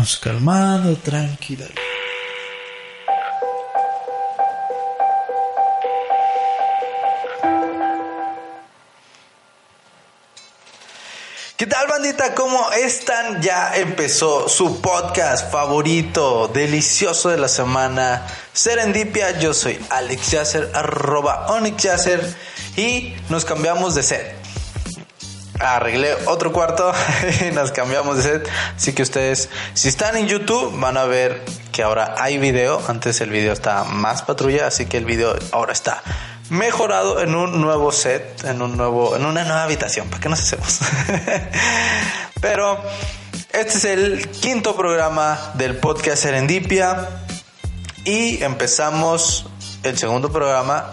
Calmado, tranquilo. ¿Qué tal bandita? ¿Cómo están? Ya empezó su podcast favorito, delicioso de la semana, Serendipia. Yo soy Alex Yasser, arroba Onyx Yasser, y nos cambiamos de set. Arreglé otro cuarto y nos cambiamos de set. Así que ustedes, si están en YouTube, van a ver que ahora hay video. Antes el video estaba más patrulla, así que el video ahora está mejorado en un nuevo set, en un nuevo, en una nueva habitación. ¿Para qué nos hacemos? Pero este es el quinto programa del podcast Serendipia y empezamos el segundo programa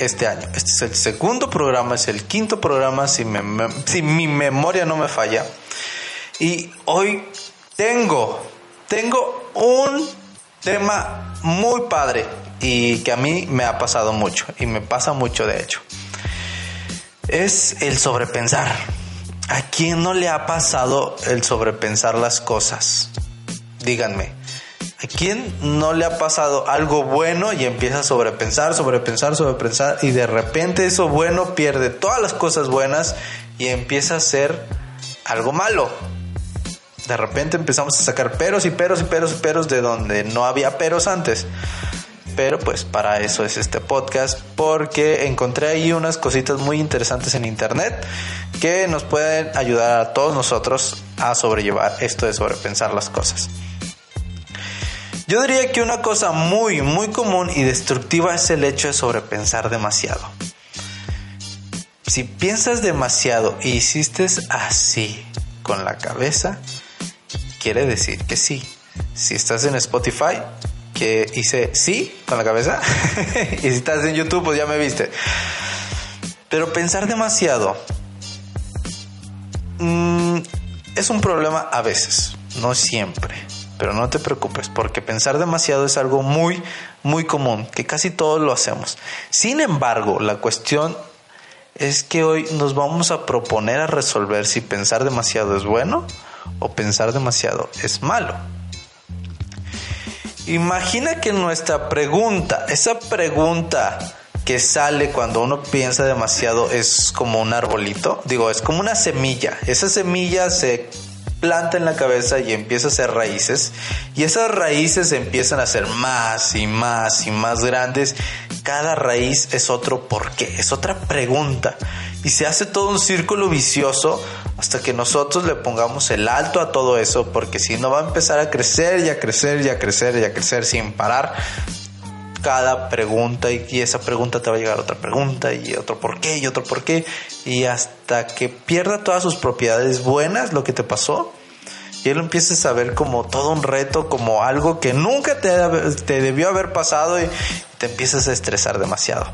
este año. Este es el segundo programa, es el quinto programa si, mi memoria no me falla. Y hoy tengo, tengo un tema muy padre y que a mí me ha pasado mucho y me pasa mucho de hecho. Es el sobrepensar. ¿A quién no le ha pasado el sobrepensar las cosas? Díganme. ¿A quién no le ha pasado algo bueno y empieza a sobrepensar, sobrepensar, sobrepensar y de repente eso bueno pierde todas las cosas buenas y empieza a ser algo malo? De repente empezamos a sacar peros y peros y peros y peros de donde no había peros antes. Pero pues para eso es este podcast, porque encontré ahí unas cositas muy interesantes en internet que nos pueden ayudar a todos nosotros a sobrellevar esto de sobrepensar las cosas. Yo diría que una cosa muy, muy común y destructiva es el hecho de sobrepensar demasiado. Si piensas demasiado y hiciste así con la cabeza, quiere decir que sí. Si estás en Spotify, que hice sí con la cabeza. y si estás en YouTube, pues ya me viste. Pero pensar demasiado mm, es un problema a veces, no siempre. Pero no te preocupes, porque pensar demasiado es algo muy, muy común, que casi todos lo hacemos. Sin embargo, la cuestión es que hoy nos vamos a proponer a resolver si pensar demasiado es bueno o pensar demasiado es malo. Imagina que nuestra pregunta, esa pregunta que sale cuando uno piensa demasiado es como un arbolito, digo, es como una semilla. Esa semilla se planta en la cabeza y empieza a hacer raíces y esas raíces empiezan a ser más y más y más grandes. Cada raíz es otro por qué, es otra pregunta y se hace todo un círculo vicioso hasta que nosotros le pongamos el alto a todo eso porque si no va a empezar a crecer y a crecer y a crecer y a crecer sin parar cada pregunta y, esa pregunta te va a llegar otra pregunta y otro por qué y otro por qué y hasta que pierda todas sus propiedades buenas lo que te pasó y él empieces a ver como todo un reto, como algo que nunca te, te debió haber pasado y te empiezas a estresar demasiado.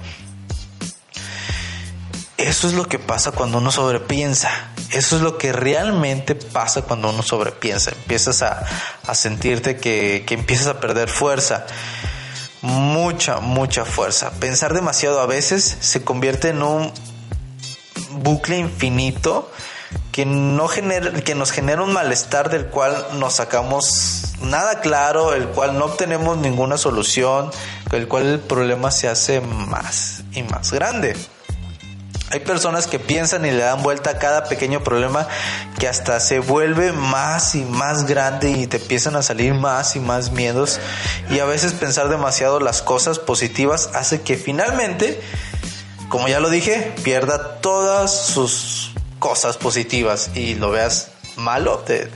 Eso es lo que pasa cuando uno sobrepiensa. Eso es lo que realmente pasa cuando uno sobrepiensa. Empiezas a, a sentirte que, que empiezas a perder fuerza mucha, mucha fuerza. Pensar demasiado a veces se convierte en un bucle infinito que, no genera, que nos genera un malestar del cual nos sacamos nada claro, el cual no obtenemos ninguna solución, el cual el problema se hace más y más grande. Hay personas que piensan y le dan vuelta a cada pequeño problema que hasta se vuelve más y más grande y te empiezan a salir más y más miedos y a veces pensar demasiado las cosas positivas hace que finalmente, como ya lo dije, pierda todas sus cosas positivas y lo veas malo de,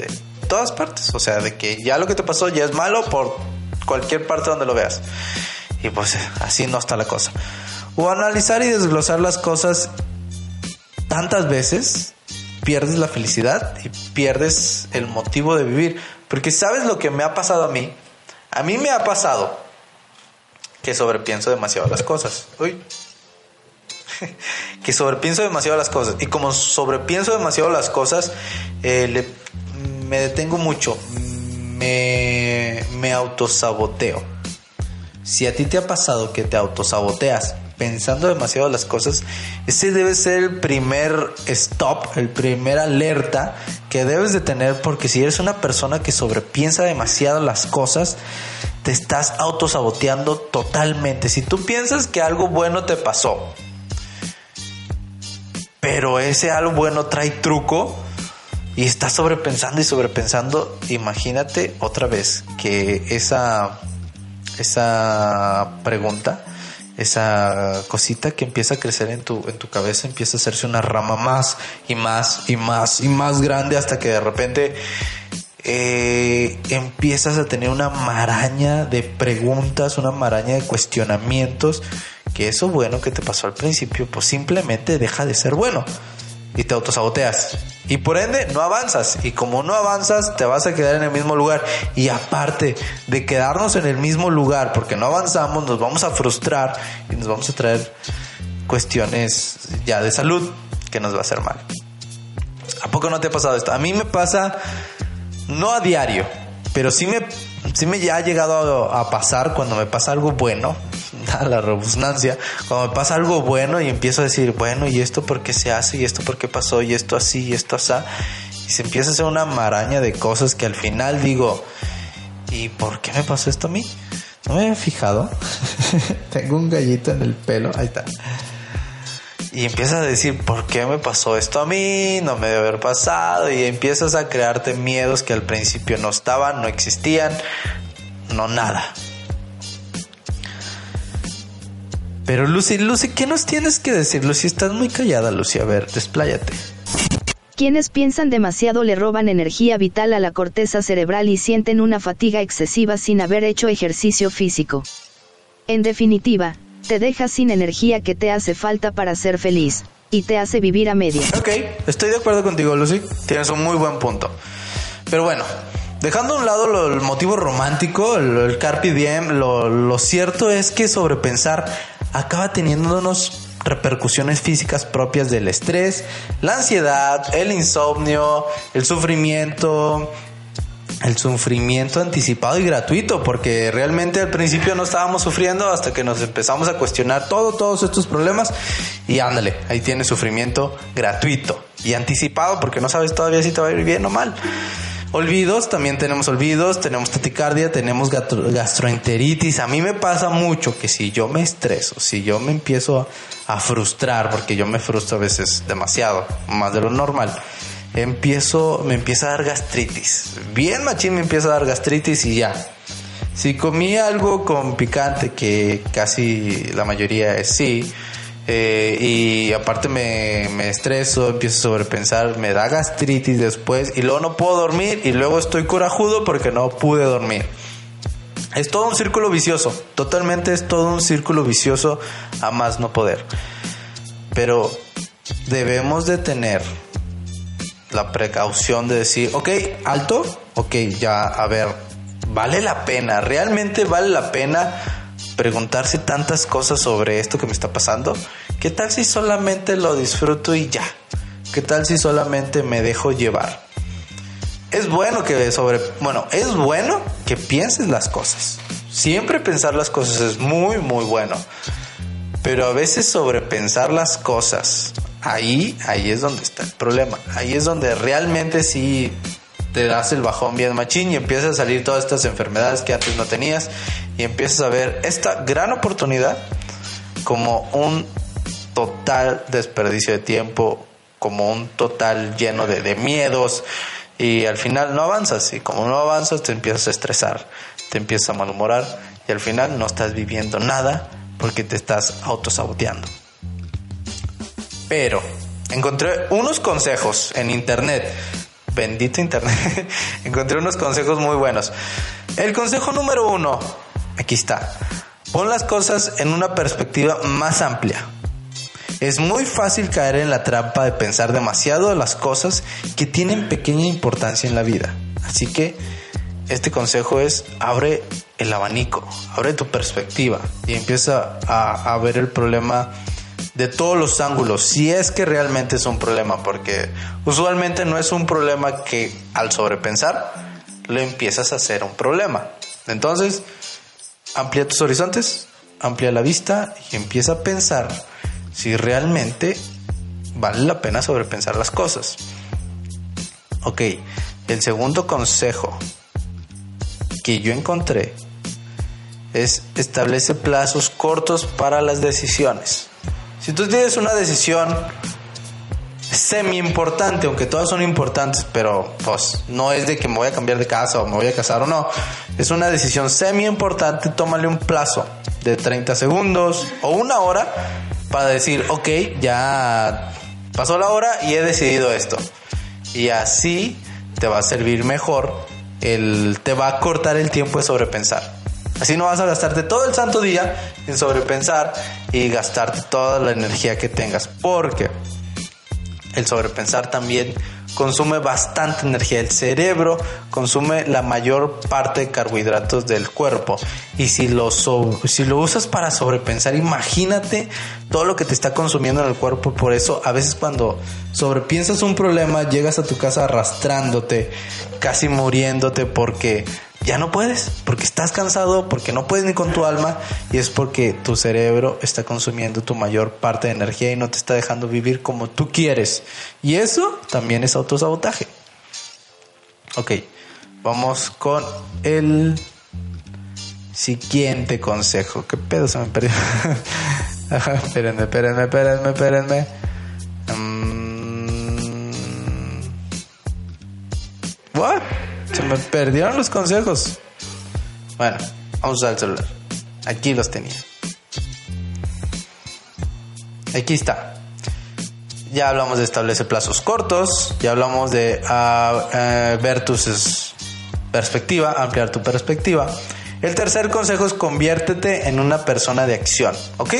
todas partes. O sea, de que ya lo que te pasó ya es malo por cualquier parte donde lo veas. Y pues así no está la cosa o analizar y desglosar las cosas tantas veces pierdes la felicidad y pierdes el motivo de vivir. Porque sabes lo que me ha pasado a mí. A mí me ha pasado que sobrepienso demasiado las cosas. Uy. que sobrepienso demasiado las cosas. Y como sobrepienso demasiado las cosas, eh, me detengo mucho. Me, me autosaboteo. Si a ti te ha pasado que te autosaboteas pensando demasiado las cosas, ese debe ser el primer stop, el primer alerta que debes de tener porque si eres una persona que sobrepiensa demasiado las cosas, te estás autosaboteando totalmente. Si tú piensas que algo bueno te pasó, pero ese algo bueno trae truco y estás sobrepensando y sobrepensando, imagínate otra vez que esa esa pregunta esa cosita que empieza a crecer en tu, en tu cabeza, empieza a hacerse una rama más y más y más y más grande hasta que de repente eh, empiezas a tener una maraña de preguntas, una maraña de cuestionamientos, que eso bueno que te pasó al principio, pues simplemente deja de ser bueno y te autosaboteas. Y por ende no avanzas. Y como no avanzas, te vas a quedar en el mismo lugar. Y aparte de quedarnos en el mismo lugar porque no avanzamos, nos vamos a frustrar y nos vamos a traer cuestiones ya de salud que nos va a hacer mal. ¿A poco no te ha pasado esto? A mí me pasa, no a diario, pero sí me, sí me ya ha llegado a pasar cuando me pasa algo bueno la rebusnancia, cuando me pasa algo bueno y empiezo a decir, bueno, ¿y esto por qué se hace? ¿Y esto por qué pasó? ¿Y esto así? ¿Y esto así? Y se empieza a hacer una maraña de cosas que al final digo, ¿y por qué me pasó esto a mí? No me había fijado. Tengo un gallito en el pelo. Ahí está. Y empiezas a decir, ¿por qué me pasó esto a mí? No me debe haber pasado. Y empiezas a crearte miedos que al principio no estaban, no existían, no nada. Pero Lucy, Lucy, ¿qué nos tienes que decir? Lucy, estás muy callada, Lucy. A ver, despláyate. Quienes piensan demasiado le roban energía vital a la corteza cerebral y sienten una fatiga excesiva sin haber hecho ejercicio físico. En definitiva, te deja sin energía que te hace falta para ser feliz, y te hace vivir a media. Ok, estoy de acuerdo contigo, Lucy. Tienes un muy buen punto. Pero bueno, Dejando a un lado el motivo romántico, el, el carpe diem, lo, cierto es que sobrepensar acaba teniendo unas repercusiones físicas propias del estrés, la ansiedad, el insomnio, el sufrimiento, el sufrimiento anticipado y gratuito, porque realmente al principio no estábamos sufriendo hasta que nos empezamos a cuestionar todo, todos estos problemas y ándale, ahí tienes sufrimiento gratuito y anticipado porque no sabes todavía si te va a ir bien o mal. Olvidos, también tenemos olvidos, tenemos taticardia, tenemos gastroenteritis. A mí me pasa mucho que si yo me estreso, si yo me empiezo a frustrar, porque yo me frustro a veces demasiado, más de lo normal, empiezo, me empieza a dar gastritis. Bien machín me empieza a dar gastritis y ya. Si comí algo con picante, que casi la mayoría es sí, eh, y aparte me, estreso, empiezo a sobrepensar, me da gastritis después y luego no puedo dormir y luego estoy corajudo porque no pude dormir. Es todo un círculo vicioso, totalmente es todo un círculo vicioso a más no poder. Pero debemos de tener la precaución de decir, ok, alto, ok, ya, a ver, vale la pena, realmente vale la pena preguntarse tantas cosas sobre esto que me está pasando. ¿Qué tal si solamente lo disfruto y ya? ¿Qué tal si solamente me dejo llevar? Es bueno que sobre, bueno, es bueno que pienses las cosas. Siempre pensar las cosas es muy, muy bueno. Pero a veces sobrepensar las cosas, ahí, ahí es donde está el problema. Ahí es donde realmente sí te das el bajón bien machín y empiezas a salir todas estas enfermedades que antes no tenías y empiezas a ver esta gran oportunidad como un total desperdicio de tiempo, como un total lleno de, miedos y al final no avanzas y como no avanzas te empiezas a estresar, te empiezas a malhumorar y al final no estás viviendo nada porque te estás autosaboteando. Pero encontré unos consejos en internet bendito internet, encontré unos consejos muy buenos. El consejo número uno, aquí está, pon las cosas en una perspectiva más amplia. Es muy fácil caer en la trampa de pensar demasiado las cosas que tienen pequeña importancia en la vida. Así que este consejo es abre el abanico, abre tu perspectiva y empieza a, a ver el problema de todos los ángulos, si es que realmente es un problema, porque usualmente no es un problema que al sobrepensar lo empiezas a hacer un problema. Entonces, amplía tus horizontes, amplía la vista y empieza a pensar si realmente vale la pena sobrepensar las cosas. Ok, el segundo consejo que yo encontré es establece plazos cortos para las decisiones. Si tú tienes una decisión semi importante, aunque todas son importantes, pero pues no es de que me voy a cambiar de casa o me voy a casar o no, es una decisión semi importante, tómale un plazo de 30 segundos o una hora para decir, ok, ya pasó la hora y he decidido esto. Y así te va a servir mejor, el, te va a cortar el tiempo de sobrepensar. Así no vas a gastarte todo el santo día en sobrepensar y gastarte toda la energía que tengas. Porque el sobrepensar también consume bastante energía. El cerebro consume la mayor parte de carbohidratos del cuerpo. Y si lo, si lo usas para sobrepensar, imagínate todo lo que te está consumiendo en el cuerpo. Por eso a veces cuando sobrepiensas un problema, llegas a tu casa arrastrándote, casi muriéndote porque ya no puedes, porque estás cansado, porque no puedes ni con tu alma y es porque tu cerebro está consumiendo tu mayor parte de energía y no te está dejando vivir como tú quieres. Y eso también es autosabotaje. Ok, vamos con el siguiente consejo. ¿Qué pedo se me perdió? espérenme, espérenme, espérenme, espérenme. Mm. Me perdieron los consejos. Bueno, vamos a usar el celular. Aquí los tenía. Aquí está. Ya hablamos de establecer plazos cortos, ya hablamos de uh, ver tu perspectiva, ampliar tu perspectiva. El tercer consejo es conviértete en una persona de acción, ¿ok?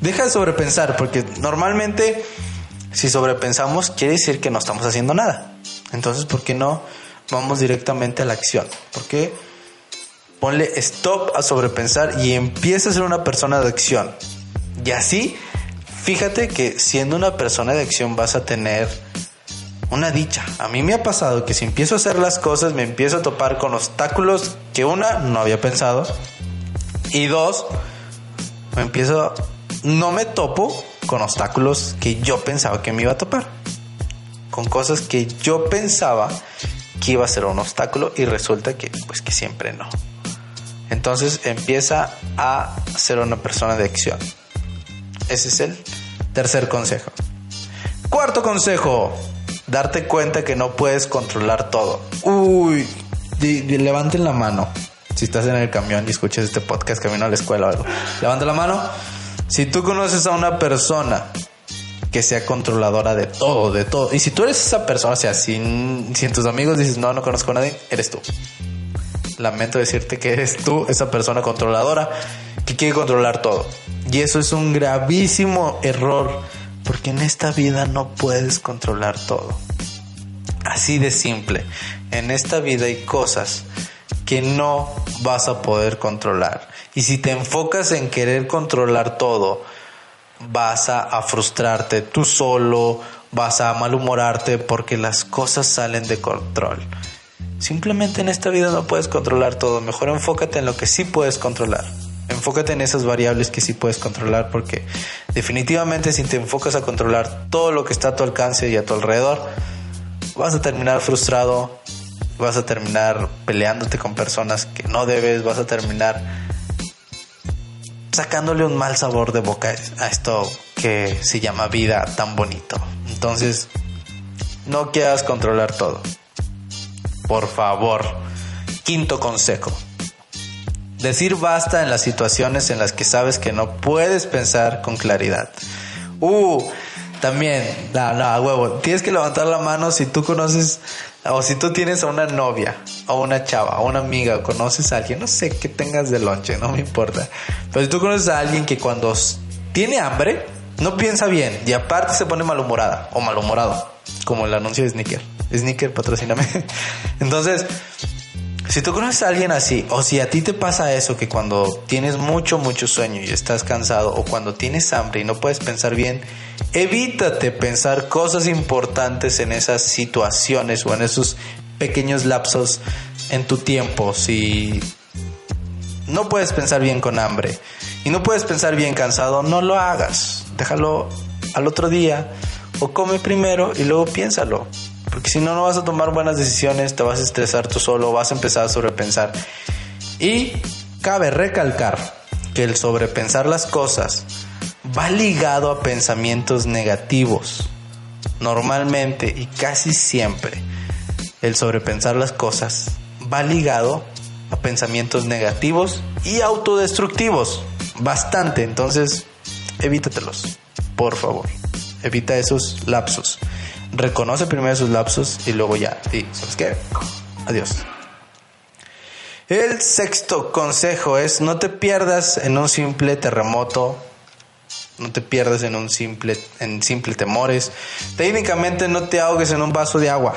Deja de sobrepensar, porque normalmente si sobrepensamos quiere decir que no estamos haciendo nada. Entonces, ¿por qué no vamos directamente a la acción. Porque ponle stop a sobrepensar y empieza a ser una persona de acción. Y así, fíjate que siendo una persona de acción vas a tener una dicha. A mí me ha pasado que si empiezo a hacer las cosas me empiezo a topar con obstáculos que una no había pensado y dos me empiezo no me topo con obstáculos que yo pensaba que me iba a topar. Con cosas que yo pensaba que iba a ser un obstáculo y resulta que pues que siempre no. Entonces empieza a ser una persona de acción. Ese es el tercer consejo. Cuarto consejo, darte cuenta que no puedes controlar todo. Uy, levanten la mano. Si estás en el camión y escuchas este podcast camino a la escuela o algo, levanta la mano. Si tú conoces a una persona que sea controladora de todo, de todo. Y si tú eres esa persona, o sea, si, si en tus amigos dices, no, no conozco a nadie, eres tú. Lamento decirte que eres tú esa persona controladora que quiere controlar todo. Y eso es un gravísimo error, porque en esta vida no puedes controlar todo. Así de simple. En esta vida hay cosas que no vas a poder controlar. Y si te enfocas en querer controlar todo, vas a, frustrarte tú solo, vas a malhumorarte porque las cosas salen de control. Simplemente en esta vida no puedes controlar todo, mejor enfócate en lo que sí puedes controlar. Enfócate en esas variables que sí puedes controlar porque definitivamente si te enfocas a controlar todo lo que está a tu alcance y a tu alrededor, vas a terminar frustrado, vas a terminar peleándote con personas que no debes, vas a terminar sacándole un mal sabor de boca a esto que se llama vida tan bonito. Entonces, no quieras controlar todo. Por favor. Quinto consejo. Decir basta en las situaciones en las que sabes que no puedes pensar con claridad. Uh, también, no, no, huevo. Tienes que levantar la mano si tú conoces o si tú tienes a una novia, o una chava, o una amiga, o conoces a alguien, no sé qué tengas de lonche, no me importa. Pero si tú conoces a alguien que cuando tiene hambre, no piensa bien y aparte se pone malhumorada o malhumorado, como el anuncio de Sneaker. Sneaker, patrocíname. Entonces, si tú conoces a alguien así, o si a ti te pasa eso, que cuando tienes mucho, mucho sueño y estás cansado, o cuando tienes hambre y no puedes pensar bien, evítate pensar cosas importantes en esas situaciones o en esos pequeños lapsos en tu tiempo. Si no puedes pensar bien con hambre y no puedes pensar bien cansado, no lo hagas. Déjalo al otro día o come primero y luego piénsalo. Si no, no vas a tomar buenas decisiones, te vas a estresar tú solo, vas a empezar a sobrepensar. Y cabe recalcar que el sobrepensar las cosas va ligado a pensamientos negativos. Normalmente y casi siempre el sobrepensar las cosas va ligado a pensamientos negativos y autodestructivos. Bastante, entonces evítatelos, por favor. Evita esos lapsos. Reconoce primero esos lapsos y luego ya. Y, ¿sabes qué? Adiós. El sexto consejo es no te pierdas en un simple terremoto, no te pierdas en un simple en simple temores. Técnicamente no te ahogues en un vaso de agua.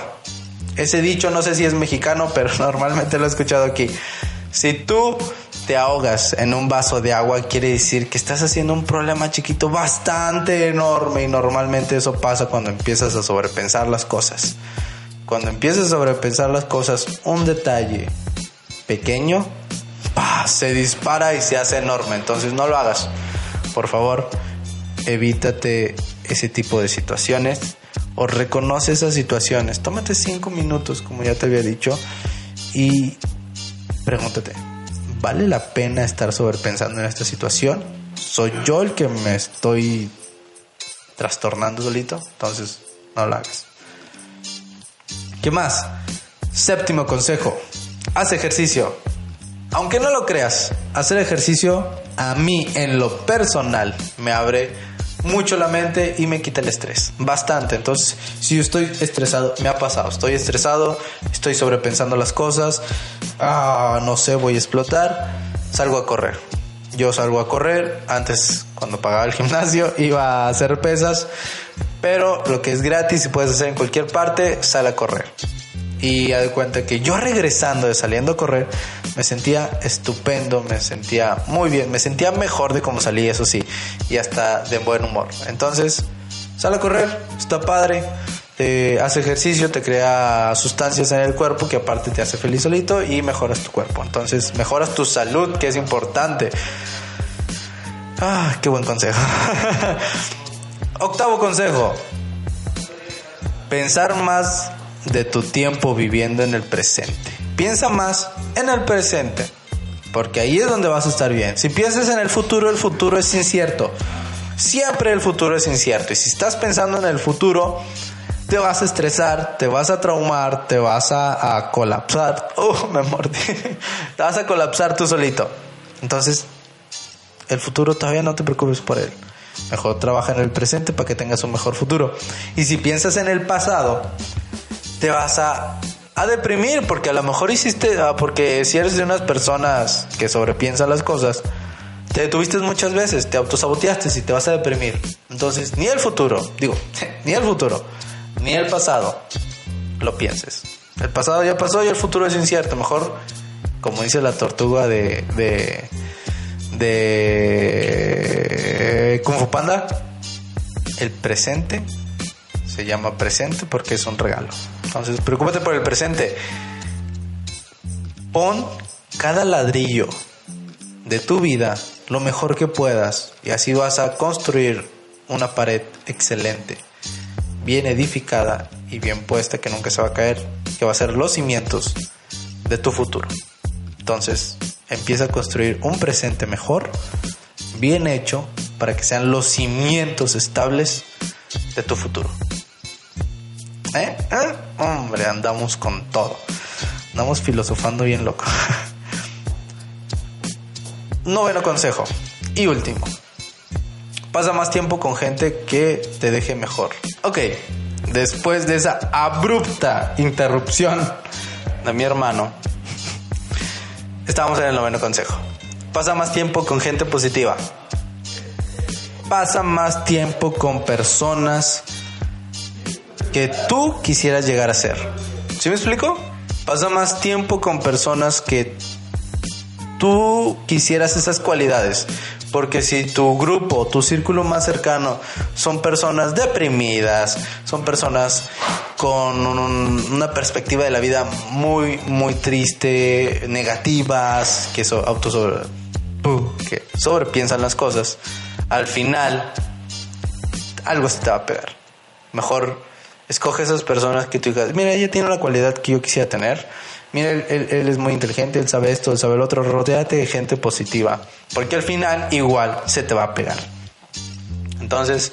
Ese dicho no sé si es mexicano, pero normalmente lo he escuchado aquí. Si tú te ahogas en un vaso de agua, quiere decir que estás haciendo un problema chiquito bastante enorme y normalmente eso pasa cuando empiezas a sobrepensar las cosas. Cuando empiezas a sobrepensar las cosas, un detalle pequeño se dispara y se hace enorme. Entonces no lo hagas. Por favor, evítate ese tipo de situaciones o reconoce esas situaciones. Tómate cinco minutos, como ya te había dicho, y pregúntate, ¿vale la pena estar sobrepensando en esta situación? ¿Soy yo el que me estoy trastornando solito? Entonces, no lo hagas. ¿Qué más? Séptimo consejo, haz ejercicio. Aunque no lo creas, hacer ejercicio a mí en lo personal me abre mucho la mente y me quita el estrés. Bastante. Entonces, si yo estoy estresado, me ha pasado. Estoy estresado, estoy sobrepensando las cosas. Ah, no sé, voy a explotar. Salgo a correr. Yo salgo a correr. Antes, cuando pagaba el gimnasio, iba a hacer pesas. Pero lo que es gratis y puedes hacer en cualquier parte, sale a correr. Y ya de cuenta que yo regresando de saliendo a correr, me sentía estupendo, me sentía muy bien, me sentía mejor de cómo salí, eso sí, y hasta de buen humor. Entonces, sale a correr, está padre, te hace ejercicio, te crea sustancias en el cuerpo que aparte te hace feliz solito y mejoras tu cuerpo. Entonces, mejoras tu salud, que es importante. Ah, qué buen consejo. Octavo consejo. Pensar más de tu tiempo viviendo en el presente. Piensa más en el presente, porque ahí es donde vas a estar bien. Si piensas en el futuro, el futuro es incierto. Siempre el futuro es incierto. Y si estás pensando en el futuro, te vas a estresar, te vas a traumar, te vas a, colapsar. Oh, me mordí. Te vas a colapsar tú solito. Entonces, el futuro todavía no te preocupes por él. Mejor trabaja en el presente para que tengas un mejor futuro. Y si piensas en el pasado, te vas a, a deprimir porque a lo mejor hiciste, ah, porque si eres de unas personas que sobrepiensan las cosas, te detuviste muchas veces, te autosaboteaste y te vas a deprimir. Entonces, ni el futuro, digo, ni el futuro, ni el pasado lo pienses. El pasado ya pasó y el futuro es incierto. Mejor, como dice la tortuga de, de, de Kung Fu Panda, el presente se llama presente porque es un regalo. Entonces, preocúpate por el presente. Pon cada ladrillo de tu vida lo mejor que puedas y así vas a construir una pared excelente, bien edificada y bien puesta que nunca se va a caer, que va a ser los cimientos de tu futuro. Entonces, empieza a construir un presente mejor, bien hecho, para que sean los cimientos estables de tu futuro. ¿Eh? ¿Eh? Hombre, andamos con todo. Andamos filosofando bien loco. Noveno consejo. Y último. Pasa más tiempo con gente que te deje mejor. Ok, después de esa abrupta interrupción de mi hermano, estamos en el noveno consejo. Pasa más tiempo con gente positiva. pasa más tiempo con personas que tú quisieras llegar a ser. ¿Sí me explico? Pasa más tiempo con personas que tú quisieras esas cualidades. Porque si tu grupo, tu círculo más cercano son personas deprimidas, son personas con una perspectiva de la vida muy, muy triste, negativas, que so, auto sobre, que sobrepiensan las cosas, al final algo se te va a pegar. Mejor escoge esas personas que tú digas, mira, ella tiene la cualidad que yo quisiera tener. Mira, él, es muy inteligente, él sabe esto, él sabe el otro. Rodéate de gente positiva. Porque al final igual se te va a pegar. Entonces,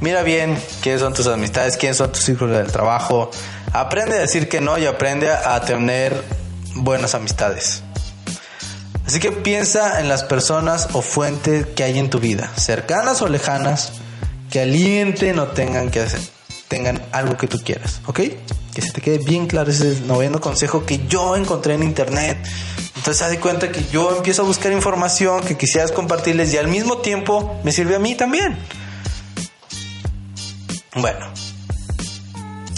mira bien quiénes son tus amistades, quiénes son tus círculos del trabajo. Aprende a decir que no y aprende a tener buenas amistades. Así que piensa en las personas o fuentes que hay en tu vida, cercanas o lejanas, que alienten o tengan que hacer, tengan algo que tú quieras, ¿ok? Que se te quede bien claro ese noveno consejo que yo encontré en internet. Entonces, haz cuenta que yo empiezo a buscar información que quisieras compartirles y al mismo tiempo me sirve a mí también. Bueno,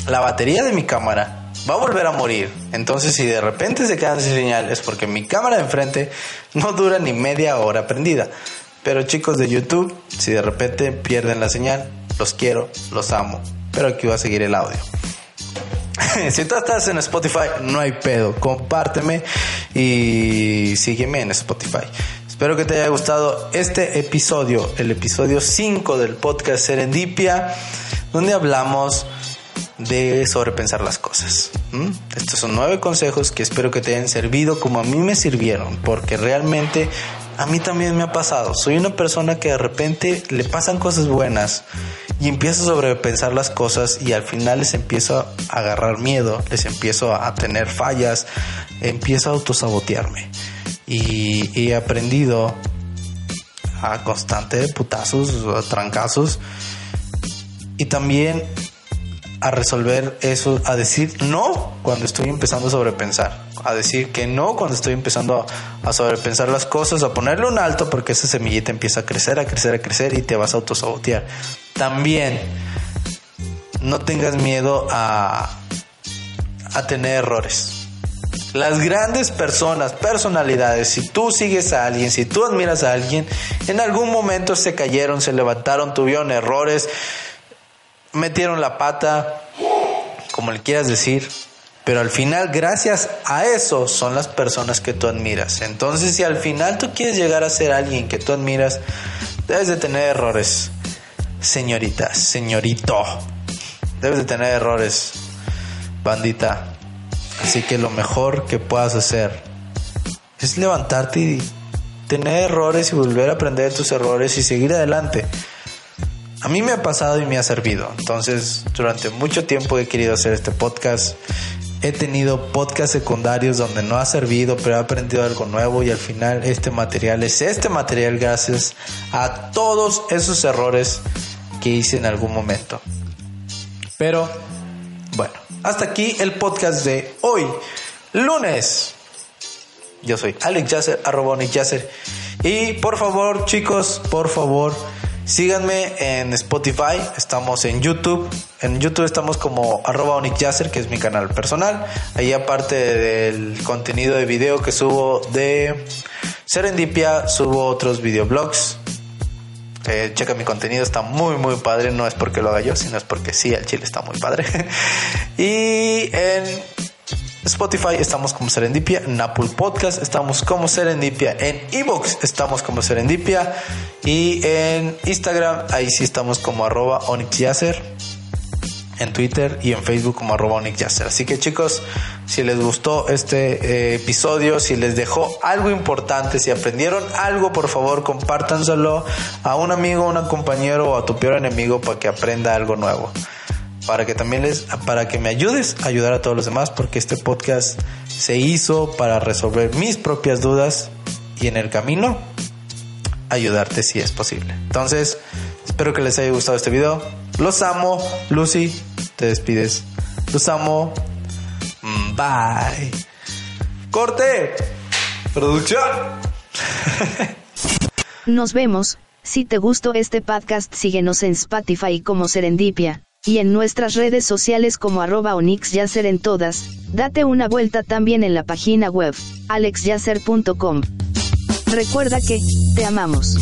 la batería de mi cámara va a volver a morir. Entonces, si de repente se queda sin señal, es porque mi cámara de enfrente no dura ni media hora prendida. Pero chicos de YouTube, si de repente pierden la señal, los quiero, los amo pero aquí va a seguir el audio. si tú estás en Spotify, no hay pedo. Compárteme y sígueme en Spotify. Espero que te haya gustado este episodio, el episodio 5 del podcast Serendipia, donde hablamos de sobrepensar las cosas. Estos son nueve consejos que espero que te hayan servido como a mí me sirvieron, porque realmente a mí también me ha pasado. Soy una persona que de repente le pasan cosas buenas y empiezo a sobrepensar las cosas y al final les empiezo a agarrar miedo, les empiezo a tener fallas, empiezo a autosabotearme. Y he aprendido a constante putazos, a trancazos y también a resolver eso, a decir no cuando estoy empezando a sobrepensar, a decir que no cuando estoy empezando a, sobrepensar las cosas, a ponerle un alto porque esa semillita empieza a crecer, a crecer, a crecer y te vas a autosabotear. También no tengas miedo a, a tener errores. Las grandes personas, personalidades, si tú sigues a alguien, si tú admiras a alguien, en algún momento se cayeron, se levantaron, tuvieron errores, metieron la pata, como le quieras decir, pero al final, gracias a eso, son las personas que tú admiras. Entonces, si al final tú quieres llegar a ser alguien que tú admiras, debes de tener errores señorita, señorito. Debes de tener errores, bandita. Así que lo mejor que puedas hacer es levantarte y tener errores y volver a aprender tus errores y seguir adelante. A mí me ha pasado y me ha servido. Entonces, durante mucho tiempo he querido hacer este podcast. He tenido podcasts secundarios donde no ha servido, pero he aprendido algo nuevo y al final este material es este material gracias a todos esos errores que hice en algún momento. Pero bueno, hasta aquí el podcast de hoy, lunes. Yo soy Alex Yasser, arroba Yasser. Y por favor, chicos, por favor, síganme en Spotify. Estamos en YouTube. En YouTube estamos como arroba que es mi canal personal. Ahí aparte del contenido de video que subo de Serendipia, subo otros videoblogs eh, checa mi contenido, está muy, muy padre. No es porque lo haga yo, sino es porque sí, el chile está muy padre. y en Spotify estamos como Serendipia, en Apple Podcast estamos como Serendipia, en Evox estamos como Serendipia y en Instagram ahí sí estamos como arroba en Twitter y en Facebook como arroba Así que chicos, si les gustó este eh, episodio, si les dejó algo importante, si aprendieron algo, por favor compártanselo a un amigo, a un compañero o a tu peor enemigo para que aprenda algo nuevo. Para que también les, para que me ayudes a ayudar a todos los demás, porque este podcast se hizo para resolver mis propias dudas y en el camino ayudarte si es posible. Entonces, espero que les haya gustado este video. Los amo, Lucy, te despides. Los amo. Mm, bye. Corte. Producción. Nos vemos Si te gustó este podcast síguenos en Spotify como Serendipia, y en nuestras redes sociales como arroba onixyacer en todas, date una vuelta también en la página web, alexyacer.com. Recuerda que, te amamos.